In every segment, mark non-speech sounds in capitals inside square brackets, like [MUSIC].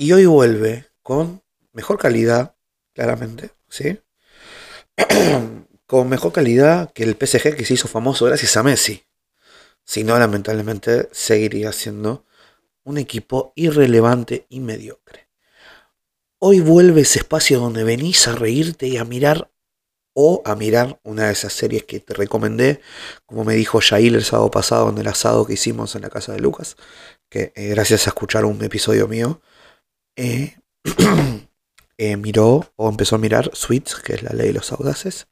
Y hoy vuelve con mejor calidad, claramente, ¿sí? [CLEARS THROAT] con mejor calidad que el PSG que se hizo famoso gracias a Messi. Si no, lamentablemente seguiría siendo un equipo irrelevante y mediocre. Hoy vuelve ese espacio donde venís a reírte y a mirar o a mirar una de esas series que te recomendé, como me dijo Yair el sábado pasado en el asado que hicimos en la casa de Lucas, que eh, gracias a escuchar un episodio mío, eh, [CLEARS THROAT] eh, miró o empezó a mirar Sweets, que es la ley de los audaces.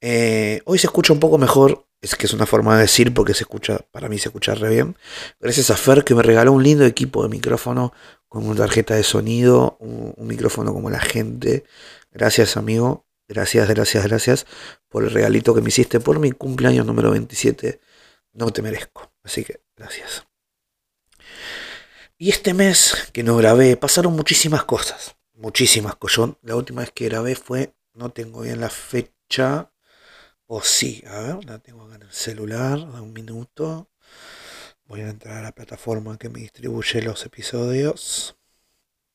hoy se escucha un poco mejor, es que es una forma de decir porque se escucha, para mí se escucha re bien. Gracias a Fer que me regaló un lindo equipo de micrófono con una tarjeta de sonido, un micrófono como la gente. Gracias amigo, Gracias, gracias, gracias por el regalito que me hiciste por mi cumpleaños número 27. No te merezco. Así que gracias. Y este mes que no grabé, pasaron muchísimas cosas. Muchísimas cosas. La última vez que grabé fue, no tengo bien la fecha. O sí, a ver, la tengo acá en el celular. Da un minuto. Voy a entrar a la plataforma que me distribuye los episodios.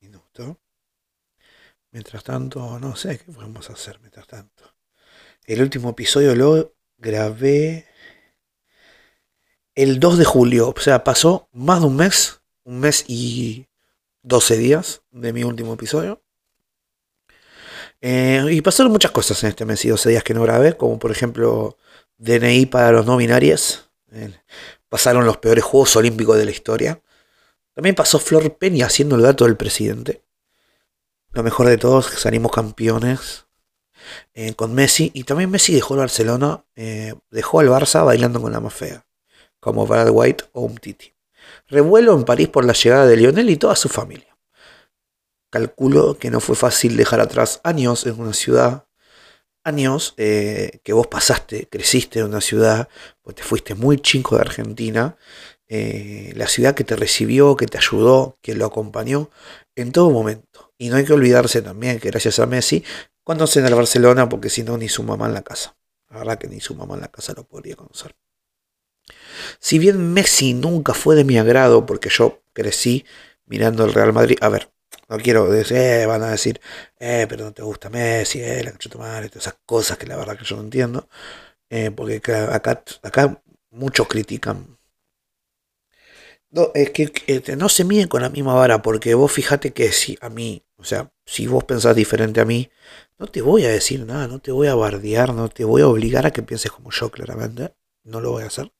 Minuto. Mientras tanto, no sé qué podemos hacer mientras tanto. El último episodio lo grabé el 2 de julio. O sea, pasó más de un mes, un mes y 12 días de mi último episodio. Eh, y pasaron muchas cosas en este mes y 12 días que no grabé, como por ejemplo DNI para los no binarios. pasaron los peores Juegos Olímpicos de la historia. También pasó Flor Peña haciendo el gato del presidente. Lo mejor de todos, salimos campeones eh, con Messi. Y también Messi dejó el Barcelona, eh, dejó al Barça bailando con la más fea, como Brad White o Umtiti. Revuelo en París por la llegada de Lionel y toda su familia. Calculo que no fue fácil dejar atrás años en una ciudad, años eh, que vos pasaste, creciste en una ciudad, pues te fuiste muy chico de Argentina, la ciudad que te recibió, que te ayudó, que lo acompañó en todo momento. Y no hay que olvidarse también que gracias a Messi, cuando en el Barcelona, porque si no, ni su mamá en la casa. La verdad que ni su mamá en la casa lo podría conocer. Si bien Messi nunca fue de mi agrado, porque yo crecí mirando el Real Madrid, a ver, no quiero decir, eh, van a decir, eh, pero no te gusta Messi, eh, la cacho madre, todas esas cosas que la verdad que yo no entiendo, eh, porque acá, acá muchos critican no, es que este, no se miden con la misma vara, porque vos fíjate que si a mí, o sea, si vos pensás diferente a mí, no te voy a decir nada, no te voy a bardear, no te voy a obligar a que pienses como yo, claramente. No lo voy a hacer.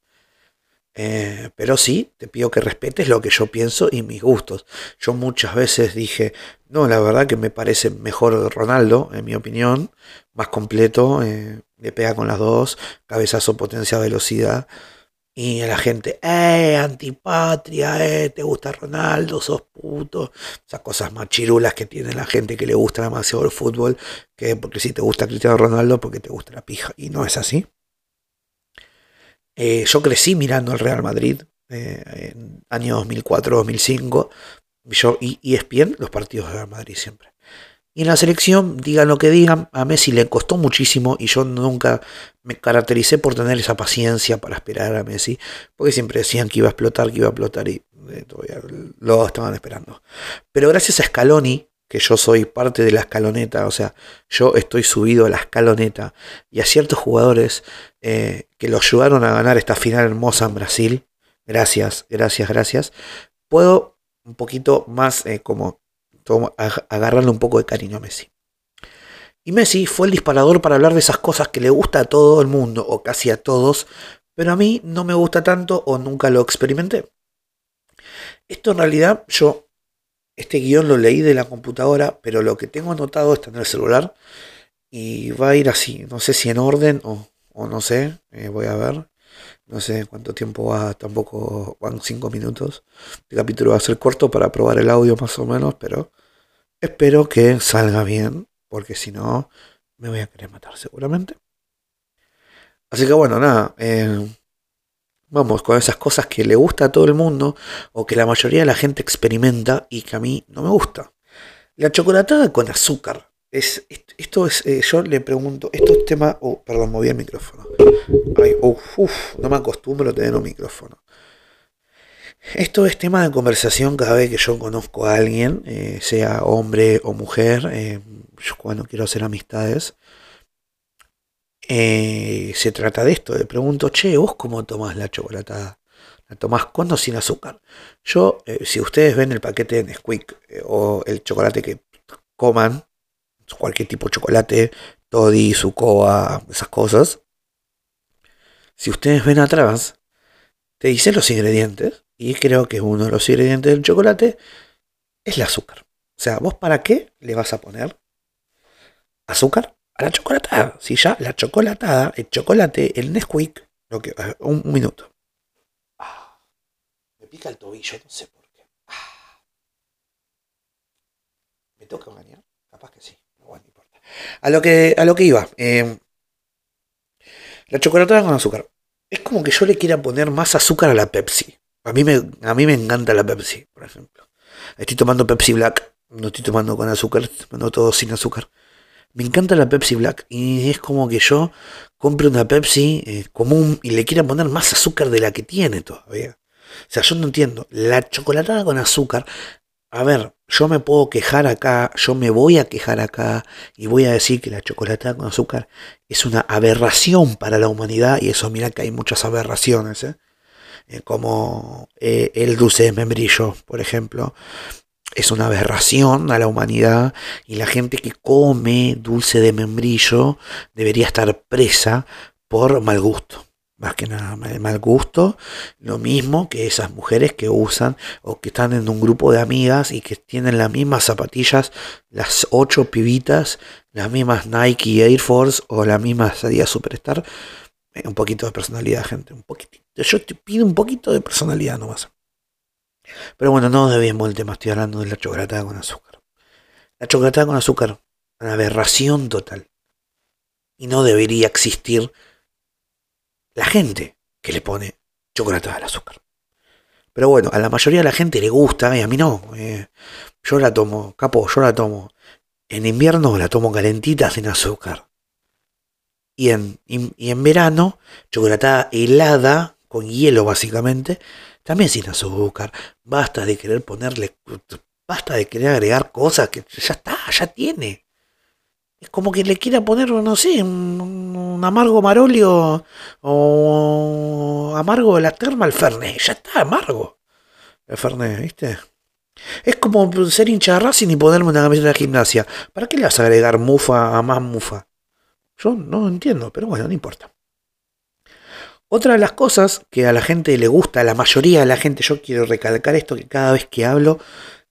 Eh, pero sí, te pido que respetes lo que yo pienso y mis gustos. Yo muchas veces dije, no, la verdad que me parece mejor Ronaldo, en mi opinión, más completo, eh, le pega con las dos, cabezazo, potencia, velocidad. Y la gente, eh, antipatria, eh, te gusta Ronaldo, sos puto. Esas cosas más chirulas que tiene la gente que le gusta demasiado el fútbol, que porque si te gusta Cristiano Ronaldo, porque te gusta la pija. Y no es así. Eh, yo crecí mirando el Real Madrid eh, en año 2004-2005. Yo, y, y es bien los partidos del Real Madrid siempre. Y en la selección, digan lo que digan, a Messi le costó muchísimo y yo nunca me caractericé por tener esa paciencia para esperar a Messi, porque siempre decían que iba a explotar, que iba a explotar y eh, todavía lo estaban esperando. Pero gracias a Scaloni, que yo soy parte de la escaloneta, o sea, yo estoy subido a la escaloneta, y a ciertos jugadores eh, que lo ayudaron a ganar esta final hermosa en Brasil, gracias, gracias, gracias, puedo un poquito más eh, como agarrarle un poco de cariño a Messi. Y Messi fue el disparador para hablar de esas cosas que le gusta a todo el mundo, o casi a todos, pero a mí no me gusta tanto o nunca lo experimenté. Esto en realidad yo, este guion lo leí de la computadora, pero lo que tengo anotado está en el celular y va a ir así, no sé si en orden o, no sé, eh, voy a ver. No sé cuánto tiempo va, tampoco van cinco minutos. El capítulo va a ser corto para probar el audio más o menos, pero espero que salga bien, porque si no, me voy a querer matar seguramente. Así que bueno, nada. Eh, vamos con esas cosas que le gusta a todo el mundo o que la mayoría de la gente experimenta y que a mí no me gusta. La chocolatada con azúcar. Es, esto es, eh, yo le pregunto, esto es tema, oh, perdón, moví el micrófono. Ay, no me acostumbro a tener un micrófono. Esto es tema de conversación cada vez que yo conozco a alguien, eh, sea hombre o mujer, eh, yo cuando quiero hacer amistades. Eh, se trata de esto, le pregunto, che, ¿vos cómo tomás la chocolatada? ¿La tomás con o sin azúcar? Yo, si ustedes ven el paquete de Nesquik o el chocolate que coman, cualquier tipo de chocolate, Toddy, Sucoa, esas cosas, si ustedes ven atrás, te dice los ingredientes y creo que uno de los ingredientes del chocolate es el azúcar. O sea, ¿vos para qué le vas a poner azúcar a la chocolatada? Si ya la chocolatada, el chocolate, el Nesquik, lo que, un, minuto. Ah, me pica el tobillo, no sé por qué. Ah. ¿Me toca engañar? Capaz que sí, no importa. A lo que, a lo que iba. Eh, la chocolatada con azúcar. Es como que yo le quiera poner más azúcar a la Pepsi. A mí, me, a mí me encanta la Pepsi, por ejemplo. Estoy tomando Pepsi Black, no estoy tomando con azúcar, estoy tomando todo sin azúcar. Me encanta la Pepsi Black y es como que yo compre una Pepsi eh, común y le quiera poner más azúcar de la que tiene todavía. O sea, yo no entiendo. La chocolatada con azúcar, a ver, yo me puedo quejar acá, yo me voy a quejar acá y voy a decir que la chocolatada con azúcar es una aberración para la humanidad y eso mira que hay muchas aberraciones. ¿eh? Eh, como eh, el dulce de membrillo, por ejemplo, es una aberración a la humanidad y la gente que come dulce de membrillo debería estar presa por mal gusto. Más que nada, mal gusto, lo mismo que esas mujeres que usan o que están en un grupo de amigas y que tienen las mismas zapatillas, las ocho pibitas, las mismas Nike Air Force o las mismas Adidas Superstar, eh, un poquito de personalidad, gente. Un poquitito. Yo te pido un poquito de personalidad nomás. Pero bueno, no debemos el tema. Estoy hablando de la chocolatada con azúcar. La chocolatada con azúcar, una aberración total. Y no debería existir la gente que le pone chocolatada al azúcar. Pero bueno, a la mayoría de la gente le gusta y a mí no. Eh, yo la tomo, capo, yo la tomo. En invierno la tomo calentita sin azúcar y en, y, en verano, chocolatada helada, con hielo básicamente, también sin azúcar. Basta de querer ponerle, basta de querer agregar cosas que ya está, ya tiene. Es como que le quiera poner, no sé, un, amargo marolio o amargo de la terma al Fernet. Ya está, amargo. El Fernet, ¿viste? Es como ser hincha de Racing y ponerme una camiseta de gimnasia. ¿Para qué le vas a agregar mufa a más mufa? Yo no entiendo, pero bueno, no importa. Otra de las cosas que a la gente le gusta, a la mayoría de la gente, yo quiero recalcar esto que cada vez que hablo,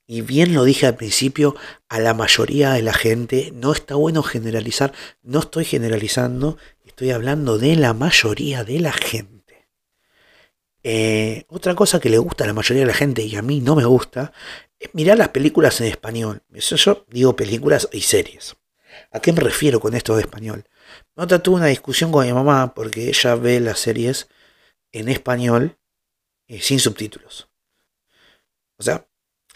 y bien lo dije al principio, a la mayoría de la gente, no está bueno generalizar, no estoy generalizando, estoy hablando de la mayoría de la gente. Eh, otra cosa que le gusta a la mayoría de la gente y a mí no me gusta es mirar las películas en español. Eso yo digo películas y series. ¿A qué me refiero con esto de español? Nota tuve una discusión con mi mamá porque ella ve las series en español y sin subtítulos. O sea,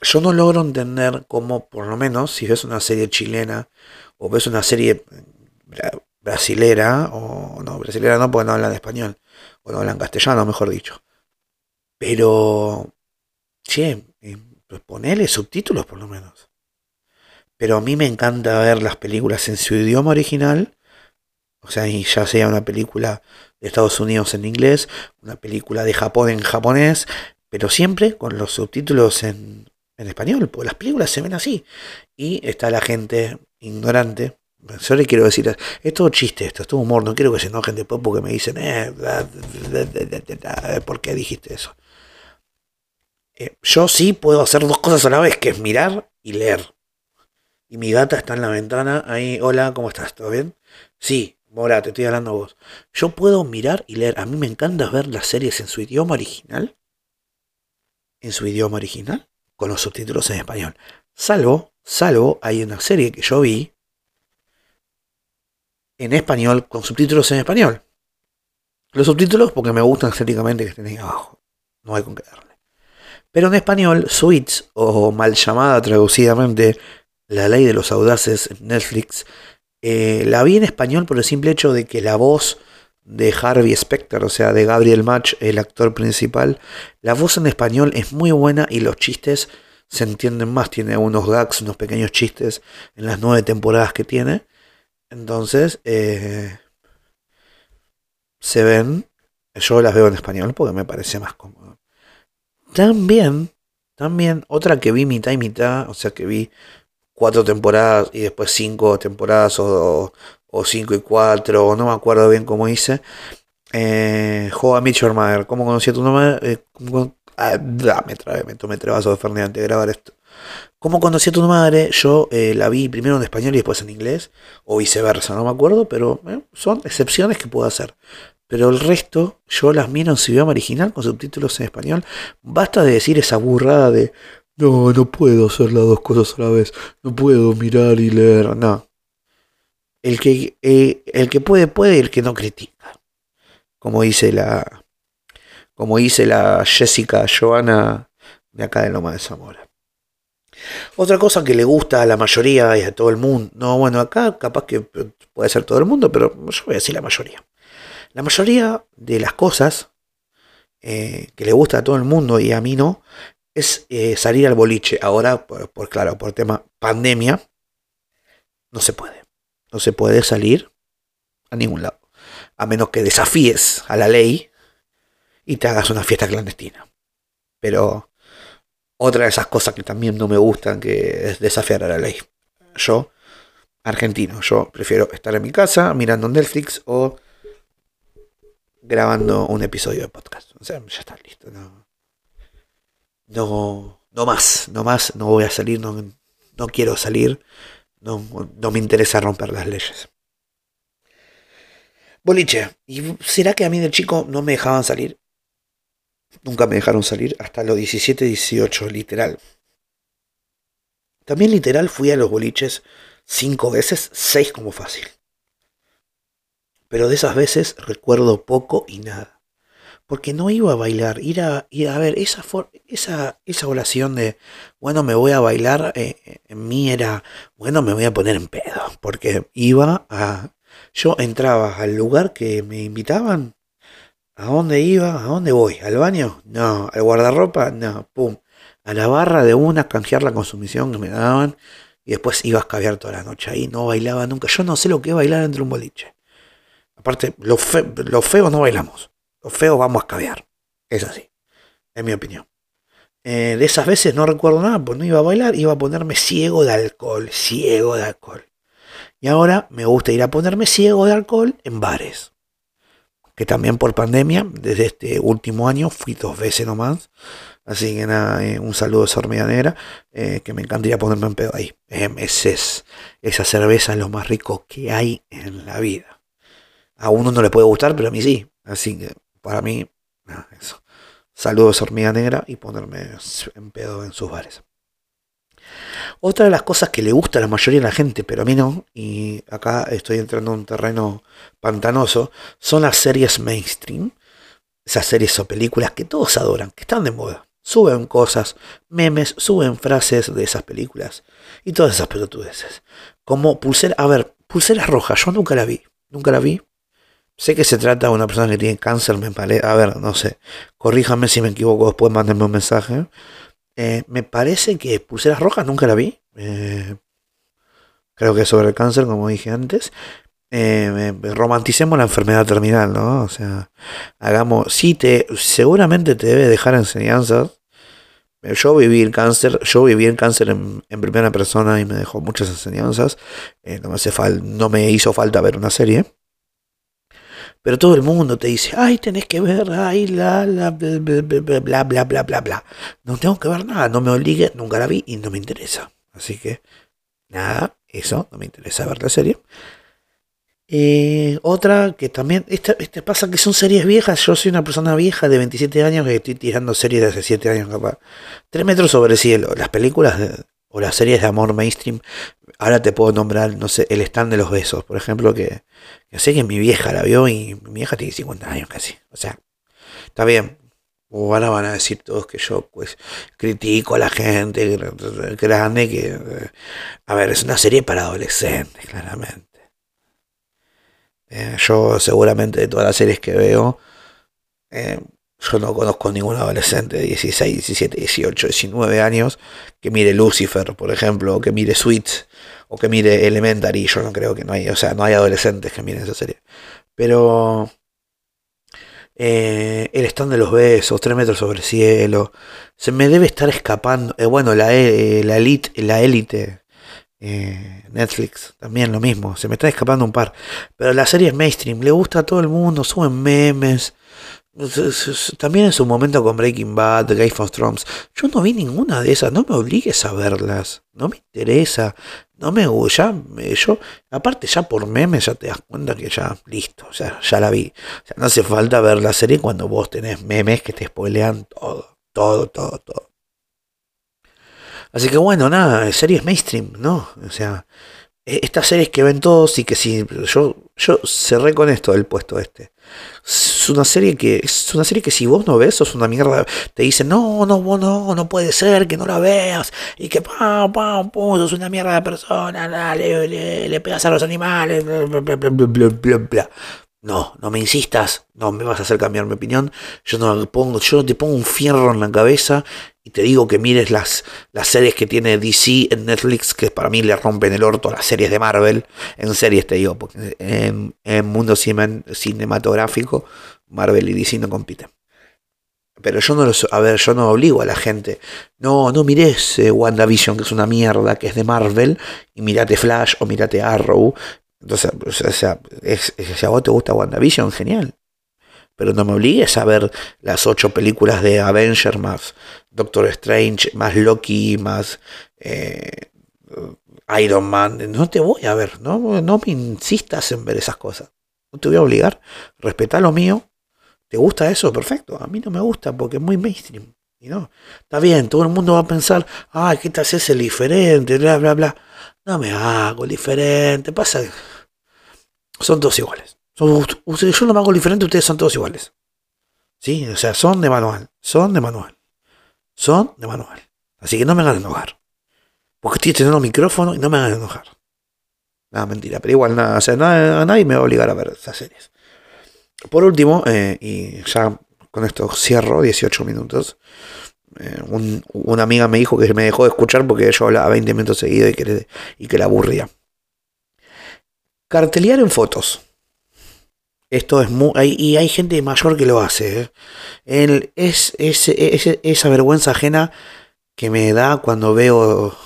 yo no logro entender cómo, por lo menos, si ves una serie chilena o ves una serie brasilera, o no, brasilera no porque no hablan español, o no hablan castellano, mejor dicho. Pero, che, pues ponele subtítulos por lo menos. Pero a mí me encanta ver las películas en su idioma original o sea, ya sea una película de Estados Unidos en inglés, una película de Japón en japonés, pero siempre con los subtítulos en, español, porque las películas se ven así. Y está la gente ignorante. Yo le quiero decir, es todo chiste esto, es todo humor, no quiero que se enojen después porque me dicen, eh, ¿por qué dijiste eso? Eh, yo sí puedo hacer dos cosas a la vez, que es mirar y leer. Y mi gata está en la ventana, ahí, hola, ¿cómo estás? ¿Todo bien? Sí, Mora, te estoy hablando a vos. Yo puedo mirar y leer. A mí me encanta ver las series en su idioma original. En su idioma original. Con los subtítulos en español. Salvo, salvo, hay una serie que yo vi. En español, con subtítulos en español. Los subtítulos porque me gustan estéticamente que estén ahí abajo. No hay con qué darle. Pero en español, Suits, o mal llamada traducidamente La Ley de los Audaces en Netflix, eh, la vi en español por el simple hecho de que la voz de Harvey Specter, o sea, de Gabriel Match, el actor principal. La voz en español es muy buena y los chistes se entienden más. Tiene unos gags, unos pequeños chistes en las nueve temporadas que tiene. Entonces, eh, se ven. Yo las veo en español porque me parece más cómodo. También, también, otra que vi mitad y mitad, o sea que vi cuatro temporadas y después cinco temporadas o, o cinco y cuatro, no me acuerdo bien cómo hice. Eh, Joa Mitchell ¿cómo conocí a tu nombre? Eh, ah, me me tomé vasos de Fernet antes de grabar esto. ¿Cómo conocí a tu madre? Yo eh, la vi primero en español y después en inglés, o viceversa, no me acuerdo, pero eh, son excepciones que puedo hacer. Pero el resto, yo las miro en su idioma original con subtítulos en español. Basta de decir esa burrada de no, no puedo hacer las dos cosas a la vez. No puedo mirar y leer. No. El que, eh, el que puede, puede el que no critica. Como dice la. Como dice la Jessica Joana de acá de Loma de Zamora. Otra cosa que le gusta a la mayoría y a todo el mundo. No, bueno, acá capaz que puede ser todo el mundo, pero yo voy a decir la mayoría. La mayoría de las cosas eh, que le gusta a todo el mundo y a mí no, es eh, salir al boliche. Ahora, por, claro, por tema pandemia, no se puede. No se puede salir a ningún lado. A menos que desafíes a la ley y te hagas una fiesta clandestina. Pero otra de esas cosas que también no me gustan que es desafiar a la ley. Yo, argentino, yo prefiero estar en mi casa mirando Netflix o grabando un episodio de podcast. O sea, ya está listo. No, no, no más, no más, no voy a salir, no, no quiero salir, no, no me interesa romper las leyes. Boliche, ¿y será que a mí de chico no me dejaban salir? Nunca me dejaron salir hasta los 17, 18, literal. También literal fui a los boliches cinco veces, seis como fácil. Pero de esas veces recuerdo poco y nada porque no iba a bailar, ir a, ir a ver, esa, esa, esa oración de, bueno, me voy a bailar, eh, en mí era, bueno, me voy a poner en pedo, porque iba a, yo entraba al lugar que me invitaban, ¿a dónde iba? ¿A dónde voy? ¿Al baño? No, al guardarropa, no, pum, a la barra de una, canjear la consumición que me daban, y después iba a escabear toda la noche ahí, no bailaba nunca, yo no sé lo que es bailar entre un boliche. Aparte, los, fe, los feos no bailamos. Los feos vamos a escabear. Es así. En mi opinión. Eh, de esas veces no recuerdo nada, pues no iba a bailar, iba a ponerme ciego de alcohol, ciego de alcohol. Y ahora me gusta ir a ponerme ciego de alcohol en bares. Que también por pandemia, desde este último año, fui dos veces nomás. Así que nada, eh, un saludo a esa hormiga negra, eh, que me encantaría ponerme en pedo ahí. es, esa cerveza es lo más rico que hay en la vida. A uno no le puede gustar, pero a mí sí. Así que para mí, nada, eso. Saludos hormiga negra y ponerme en pedo en sus bares. Otra de las cosas que le gusta a la mayoría de la gente, pero a mí no, y acá estoy entrando en un terreno pantanoso, son las series mainstream. Esas series o películas que todos adoran, que están de moda. Suben cosas, memes, suben frases de esas películas y todas esas pelotudeces. Como pulsera, a ver, pulsera roja, yo nunca la vi, nunca la vi, Sé que se trata de una persona que tiene cáncer, me parece. A ver, no sé. Corríjame si me equivoco, después mándenme un mensaje. Eh, me parece que Pulseras Rojas nunca la vi. Eh, creo que sobre el cáncer, como dije antes. Eh, romanticemos la enfermedad terminal, ¿no? O sea, hagamos. Sí, te, seguramente te debe dejar enseñanzas. Yo viví el cáncer, yo viví el cáncer en, primera persona y me dejó muchas enseñanzas. no, me hace no me hizo falta ver una serie. Pero todo el mundo te dice, ay, tenés que ver, ay, la, la, bla, bla, bla, bla, bla. No tengo que ver nada, no me obligue, nunca la vi y no me interesa. Así que, nada, eso, no me interesa ver la serie. Eh, otra que también, esta, este pasa que son series viejas. Yo soy una persona vieja de 27 años que estoy tirando series de hace 7 años capaz. 3 metros sobre el cielo. Las películas o las series de amor mainstream Ahora te puedo nombrar, no sé, el stand de los besos, por ejemplo, que, sé que mi vieja la vio y mi vieja tiene 50 años casi. O sea, está bien. O ahora van a decir todos que yo pues critico a la gente grande que... A ver, es una serie para adolescentes, claramente. Eh, yo seguramente de todas las series que veo, eh, yo no conozco ningún adolescente de 16, 17, 18, 19 años que mire Lucifer, por ejemplo, o que mire Sweet, o que mire Elementary. Yo no creo que no hay, o sea, no hay adolescentes que miren esa serie. Pero eh, el stand de los besos, tres metros sobre el cielo, se me debe estar escapando. Eh, bueno, la, eh, la elite, la élite, Netflix, también lo mismo, se me está escapando un par. Pero la serie es mainstream, le gusta a todo el mundo, suben memes. También en su momento con Breaking Bad, Game of Thrones, yo no vi ninguna de esas, no me obligues a verlas, no me interesa, no me gusta, yo, aparte ya por memes ya te das cuenta que ya, listo, sea, ya la vi. O sea, no hace falta ver la serie cuando vos tenés memes que te spoilean todo, todo, todo, todo. Así que bueno, nada, series mainstream, ¿no? O sea, e, estas series que ven todos y que si yo, yo cerré con esto del puesto este. Es una serie que es una serie que si vos no ves sos una mierda. Te dicen, no, no, vos no, no puede ser que no la veas. Y que pam, pam, pum, sos una mierda de persona, le, le, pegas a los animales, bla, bla, bla, bla, bla, No, no me insistas, no me vas a hacer cambiar mi opinión. Yo no pongo, yo te pongo un fierro en la cabeza y te digo que mires las, las series que tiene DC en Netflix, que para mí le rompen el orto a las series de Marvel. En series te digo, porque en, en mundo cinematográfico, Marvel y DC no compiten. Pero yo no los, a ver, yo no obligo a la gente. No, no mires eh, WandaVision, que es una mierda, que es de Marvel, y mirate Flash o mirate Arrow. Entonces, o sea, si a vos te gusta WandaVision, genial pero no me obligues a ver las ocho películas de Avenger más Doctor Strange, más Loki, más eh, Iron Man. No te voy a ver, no, no me insistas en ver esas cosas. No te voy a obligar. Respeta lo mío. ¿Te gusta eso? Perfecto. A mí no me gusta porque es muy mainstream. Y no, está bien, todo el mundo va a pensar, ay, ¿qué te haces el diferente? Bla, bla, bla. No me hago el diferente. Pasa. Son todos iguales yo no me hago diferente, ustedes son todos iguales. ¿Sí? O sea, son de manual. Son de manual. Son de manual. Así que no me hagan enojar. Porque estoy teniendo micrófono y no me hagan enojar. Nada, mentira. Pero igual, nada, o sea, a nadie me va a obligar a ver esas series. Por último, eh, y ya con esto cierro 18 minutos. Eh, una amiga me dijo que me dejó de escuchar porque yo hablaba 20 minutos seguidos y que, y que la aburría. Cartelear en fotos. Esto es muy. y hay gente mayor que lo hace. ¿eh? es, esa vergüenza ajena que me da cuando veo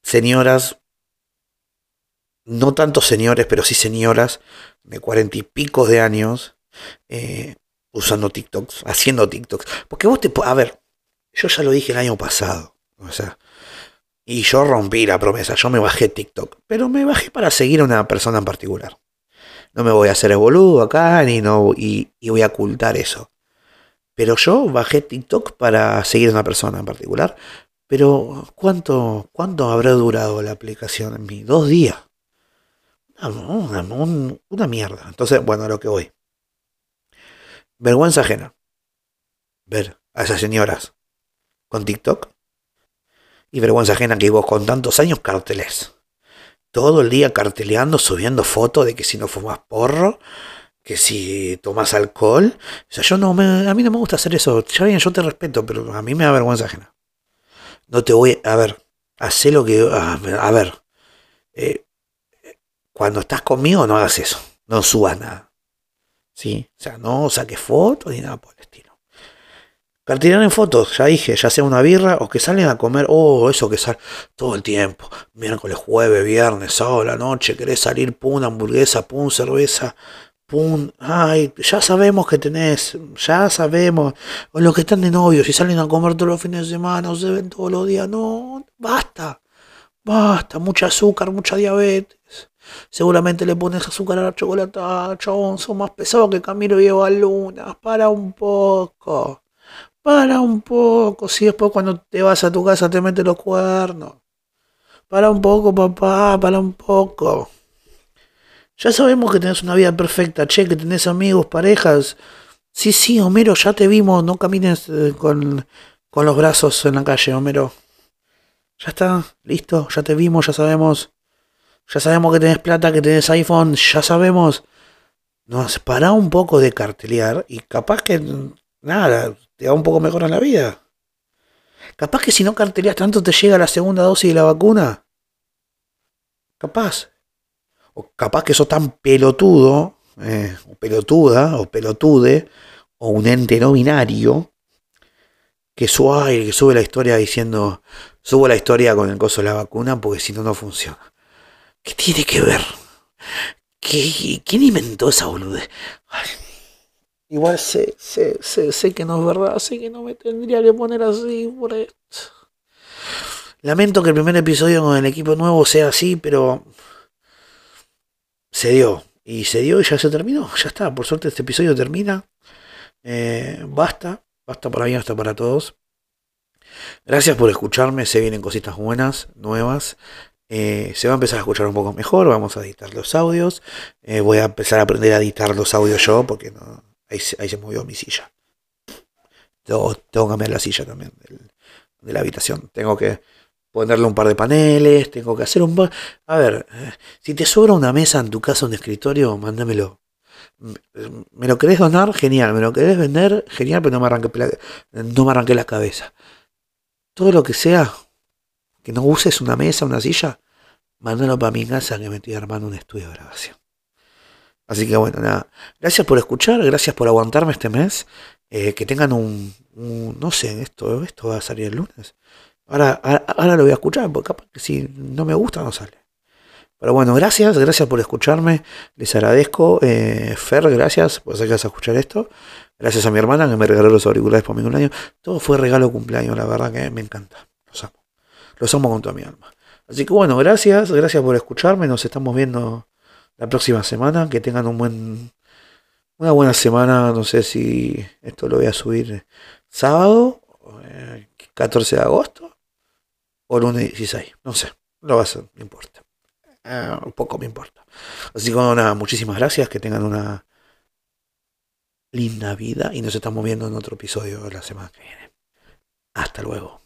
señoras. No tanto señores, pero sí señoras de cuarenta y pico de años. Eh, usando TikToks, haciendo TikToks. Porque vos te. A ver, yo ya lo dije el año pasado. O sea. Y yo rompí la promesa. Yo me bajé TikTok. Pero me bajé para seguir a una persona en particular. No me voy a hacer el boludo acá ni no, y, voy a ocultar eso. Pero yo bajé TikTok para seguir a una persona en particular. Pero ¿cuánto, cuánto habrá durado la aplicación en mí? Dos días. Una, una mierda. Entonces, bueno, a lo que voy. Vergüenza ajena. Ver a esas señoras con TikTok. Y vergüenza ajena que vos con tantos años carteles todo el día carteleando, subiendo fotos de que si no fumas porro, que si tomas alcohol. O sea, yo no me, a mí no me gusta hacer eso. Ya bien, yo te respeto, pero a mí me da vergüenza ajena. No te voy, a ver, hacé lo que, a, ver, eh, cuando estás conmigo no hagas eso, no subas nada. ¿Sí? O sea, no saques fotos ni nada por el estilo. Cartilear en fotos, ya dije, ya sea una birra o que salen a comer, oh, eso que sale todo el tiempo, miércoles, jueves, viernes, sábado, la noche, querés salir, pum, hamburguesa, pum, cerveza, pum, ay, ya sabemos que tenés, ya sabemos, o los que están de novios y salen a comer todos los fines de semana, o se ven todos los días, no, basta, basta, mucha azúcar, mucha diabetes. Seguramente le pones azúcar a la chocolate, chabón, son más pesados que Camilo y Eva Luna. Para un poco. Para un poco, si después cuando te vas a tu casa te metes los cuernos. Para un poco, papá, para un poco. Ya sabemos que tenés una vida perfecta, che, que tenés amigos, parejas. Sí, sí, Homero, ya te vimos, no camines eh, con, con los brazos en la calle, Homero. Ya está, listo, ya te vimos, ya sabemos. Ya sabemos que tenés plata, que tenés iPhone, ya sabemos. nos para un poco de cartelear y capaz que nada, te va un poco mejor en la vida. Capaz que si no carteleas tanto te llega la segunda dosis de la vacuna. Capaz. O capaz que sos tan pelotudo, eh, o pelotuda, o pelotude, o un ente no binario, que sube, que sube la historia diciendo, subo la historia con el coso de la vacuna porque si no, no funciona. ¿Qué tiene que ver? ¿Quién inventó esa boludez? Igual sé, sé, sé, sé que no es verdad, sé que no me tendría que poner así por esto. Lamento que el primer episodio con el equipo nuevo sea así, pero se dio. Y se dio y ya se terminó. Ya está. Por suerte este episodio termina. Eh, basta. Basta para mí, basta para todos. Gracias por escucharme. Se vienen cositas buenas, nuevas. Eh, se va a empezar a escuchar un poco mejor. Vamos a editar los audios. Eh, voy a empezar a aprender a editar los audios yo porque no, ahí, se movió mi silla. Tengo, que cambiar la silla también de la habitación. Tengo que ponerle un par de paneles, tengo que hacer un... A ver, eh, si te sobra una mesa en tu casa, un escritorio, mándamelo. ¿Me lo querés donar? Genial. ¿Me lo querés vender? Genial, pero no me arranque, no me arranque la cabeza. Todo lo que sea, que no uses una mesa, una silla, mándalo para mi casa que me estoy armando un estudio de grabación. Así que bueno, nada. Gracias por escuchar, gracias por aguantarme este mes. Eh, que tengan un, No sé, esto, esto va a salir el lunes. Ahora, ahora, lo voy a escuchar, porque capaz que si no me gusta no sale. Pero bueno, gracias, gracias por escucharme. Les agradezco. Eh, Fer, gracias por que a escuchar esto. Gracias a mi hermana que me regaló los auriculares por mi cumpleaños. Todo fue regalo cumpleaños, la verdad que me encanta. Los amo. Los amo con toda mi alma. Así que bueno, gracias, gracias por escucharme. Nos estamos viendo la próxima semana. Que tengan un buen, una buena semana. No sé si esto lo voy a subir sábado, 14 eh, de agosto o lunes 16. No sé, lo va a hacer, no importa. Eh, un poco me importa. Así que nada, muchísimas gracias, que tengan una linda vida y nos estamos viendo en otro episodio la semana que viene. Hasta luego.